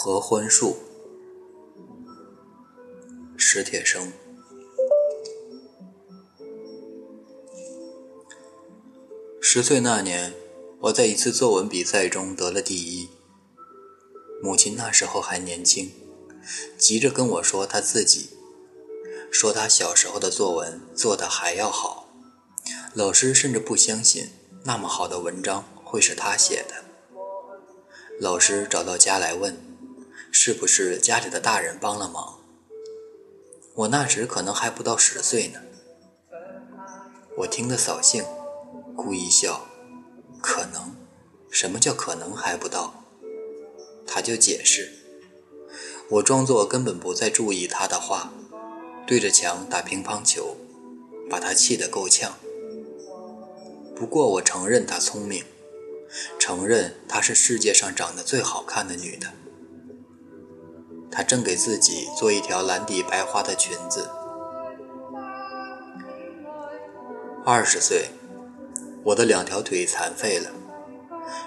合欢树，史铁生。十岁那年，我在一次作文比赛中得了第一。母亲那时候还年轻，急着跟我说她自己，说她小时候的作文做得还要好。老师甚至不相信那么好的文章会是她写的。老师找到家来问，是不是家里的大人帮了忙？我那时可能还不到十岁呢。我听得扫兴。故意笑，可能？什么叫可能还不到？他就解释。我装作根本不再注意他的话，对着墙打乒乓球，把他气得够呛。不过我承认他聪明，承认她是世界上长得最好看的女的。她正给自己做一条蓝底白花的裙子。二十岁。我的两条腿残废了，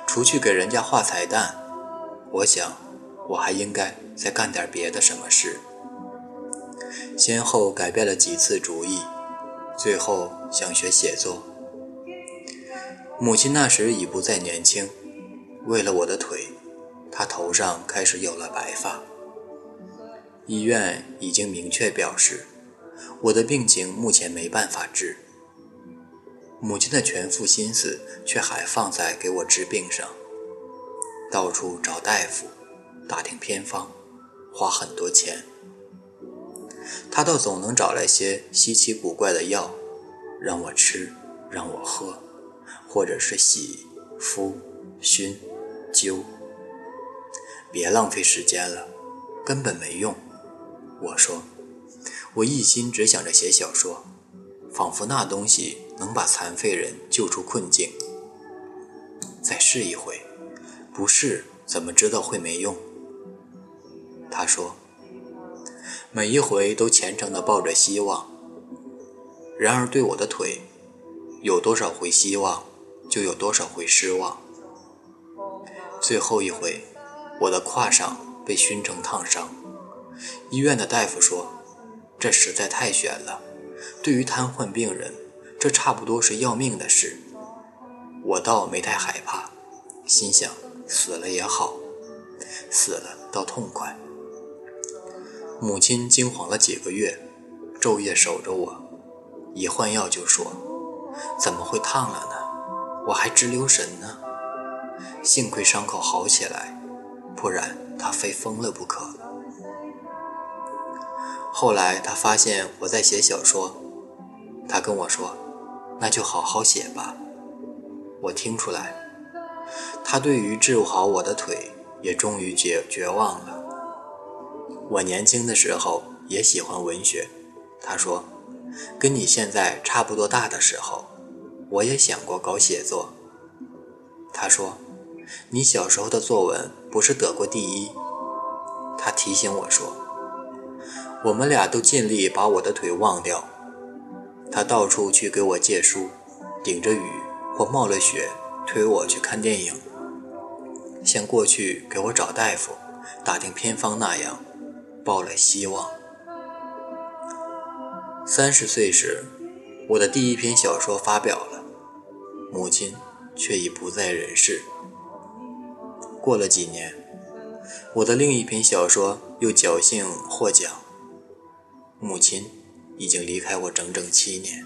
除去给人家画彩蛋，我想我还应该再干点别的什么事。先后改变了几次主意，最后想学写作。母亲那时已不再年轻，为了我的腿，她头上开始有了白发。医院已经明确表示，我的病情目前没办法治。母亲的全副心思却还放在给我治病上，到处找大夫，打听偏方，花很多钱。他倒总能找来些稀奇古怪的药，让我吃，让我喝，或者是洗、敷、熏、灸。别浪费时间了，根本没用。我说，我一心只想着写小说，仿佛那东西。能把残废人救出困境，再试一回，不试怎么知道会没用？他说，每一回都虔诚地抱着希望。然而对我的腿，有多少回希望，就有多少回失望。最后一回，我的胯上被熏成烫伤，医院的大夫说，这实在太悬了，对于瘫痪病人。这差不多是要命的事，我倒没太害怕，心想死了也好，死了倒痛快。母亲惊慌了几个月，昼夜守着我，一换药就说：“怎么会烫了呢？我还直留神呢。”幸亏伤口好起来，不然他非疯了不可。后来他发现我在写小说，他跟我说。那就好好写吧。我听出来，他对于治好我的腿也终于绝绝望了。我年轻的时候也喜欢文学，他说，跟你现在差不多大的时候，我也想过搞写作。他说，你小时候的作文不是得过第一？他提醒我说，我们俩都尽力把我的腿忘掉。他到处去给我借书，顶着雨或冒了雪推我去看电影，像过去给我找大夫、打听偏方那样，抱了希望。三十岁时，我的第一篇小说发表了，母亲却已不在人世。过了几年，我的另一篇小说又侥幸获奖，母亲。已经离开我整整七年。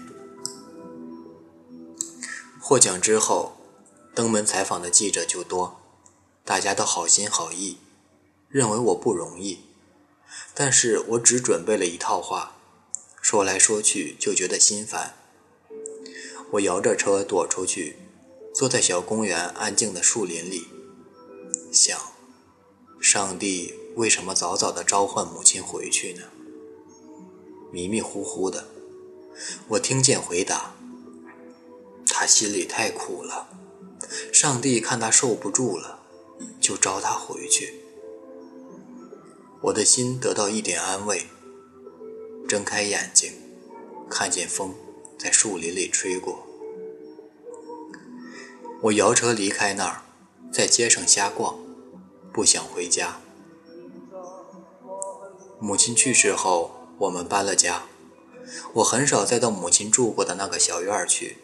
获奖之后，登门采访的记者就多，大家都好心好意，认为我不容易。但是我只准备了一套话，说来说去就觉得心烦。我摇着车躲出去，坐在小公园安静的树林里，想：上帝为什么早早的召唤母亲回去呢？迷迷糊糊的，我听见回答：“他心里太苦了，上帝看他受不住了，就召他回去。”我的心得到一点安慰，睁开眼睛，看见风在树林里吹过。我摇车离开那儿，在街上瞎逛，不想回家，母亲去世后，我们搬了家。我很少再到母亲住过的那个小院去。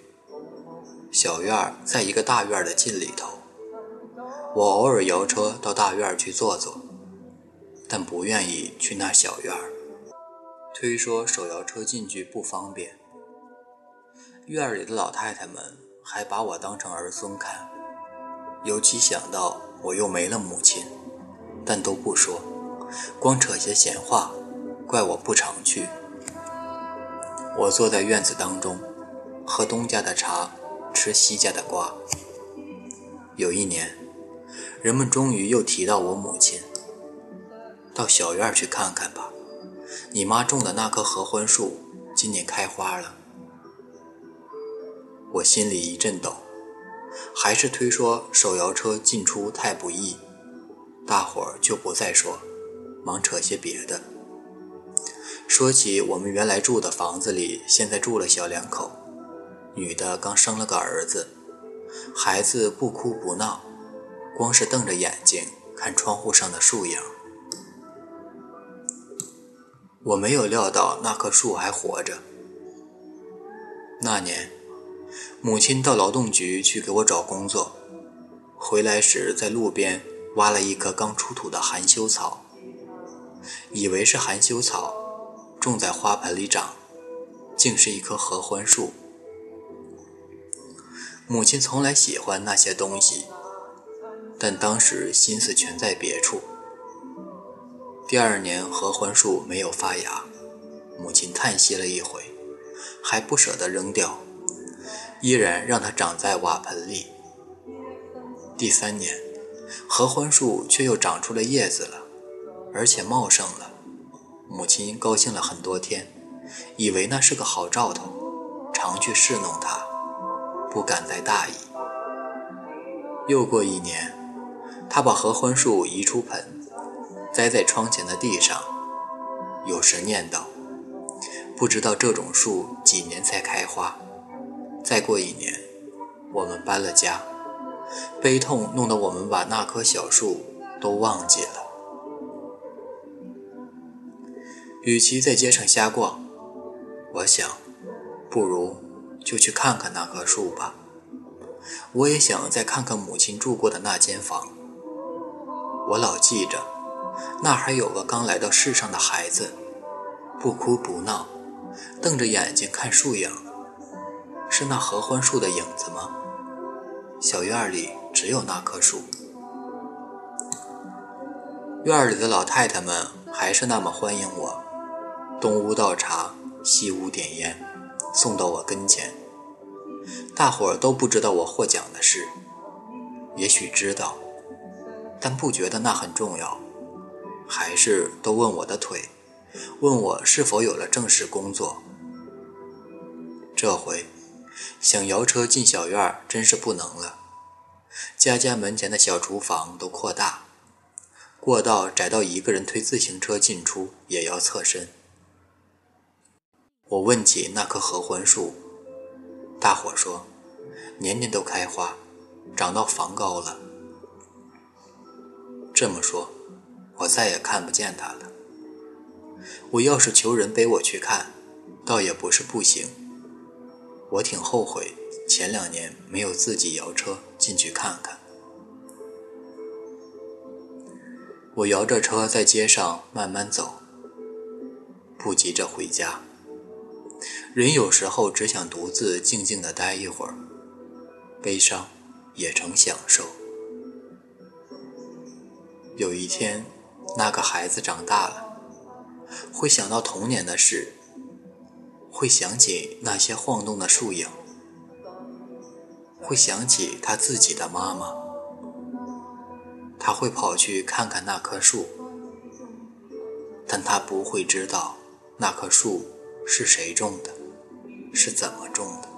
小院在一个大院的近里头。我偶尔摇车到大院去坐坐，但不愿意去那小院推说手摇车进去不方便。院里的老太太们还把我当成儿孙看，尤其想到我又没了母亲，但都不说，光扯些闲话，怪我不常去。我坐在院子当中，喝东家的茶，吃西家的瓜。有一年。人们终于又提到我母亲，到小院去看看吧。你妈种的那棵合欢树今年开花了。我心里一阵抖，还是推说手摇车进出太不易，大伙儿就不再说，忙扯些别的。说起我们原来住的房子里，现在住了小两口，女的刚生了个儿子，孩子不哭不闹。光是瞪着眼睛看窗户上的树影，我没有料到那棵树还活着。那年，母亲到劳动局去给我找工作，回来时在路边挖了一棵刚出土的含羞草，以为是含羞草，种在花盆里长，竟是一棵合欢树。母亲从来喜欢那些东西。但当时心思全在别处。第二年合欢树没有发芽，母亲叹息了一回，还不舍得扔掉，依然让它长在瓦盆里。第三年，合欢树却又长出了叶子了，而且茂盛了。母亲高兴了很多天，以为那是个好兆头，常去侍弄它，不敢再大意。又过一年。他把合欢树移出盆，栽在窗前的地上，有时念叨：“不知道这种树几年才开花。”再过一年，我们搬了家，悲痛弄得我们把那棵小树都忘记了。与其在街上瞎逛，我想，不如就去看看那棵树吧。我也想再看看母亲住过的那间房。我老记着，那还有个刚来到世上的孩子，不哭不闹，瞪着眼睛看树影，是那合欢树的影子吗？小院里只有那棵树，院里的老太太们还是那么欢迎我，东屋倒茶，西屋点烟，送到我跟前。大伙儿都不知道我获奖的事，也许知道。但不觉得那很重要，还是都问我的腿，问我是否有了正式工作。这回想摇车进小院真是不能了，家家门前的小厨房都扩大，过道窄到一个人推自行车进出也要侧身。我问起那棵合欢树，大伙说年年都开花，长到房高了。这么说，我再也看不见它了。我要是求人背我去看，倒也不是不行。我挺后悔前两年没有自己摇车进去看看。我摇着车在街上慢慢走，不急着回家。人有时候只想独自静静地待一会儿，悲伤也成享受。有一天，那个孩子长大了，会想到童年的事，会想起那些晃动的树影，会想起他自己的妈妈。他会跑去看看那棵树，但他不会知道那棵树是谁种的，是怎么种的。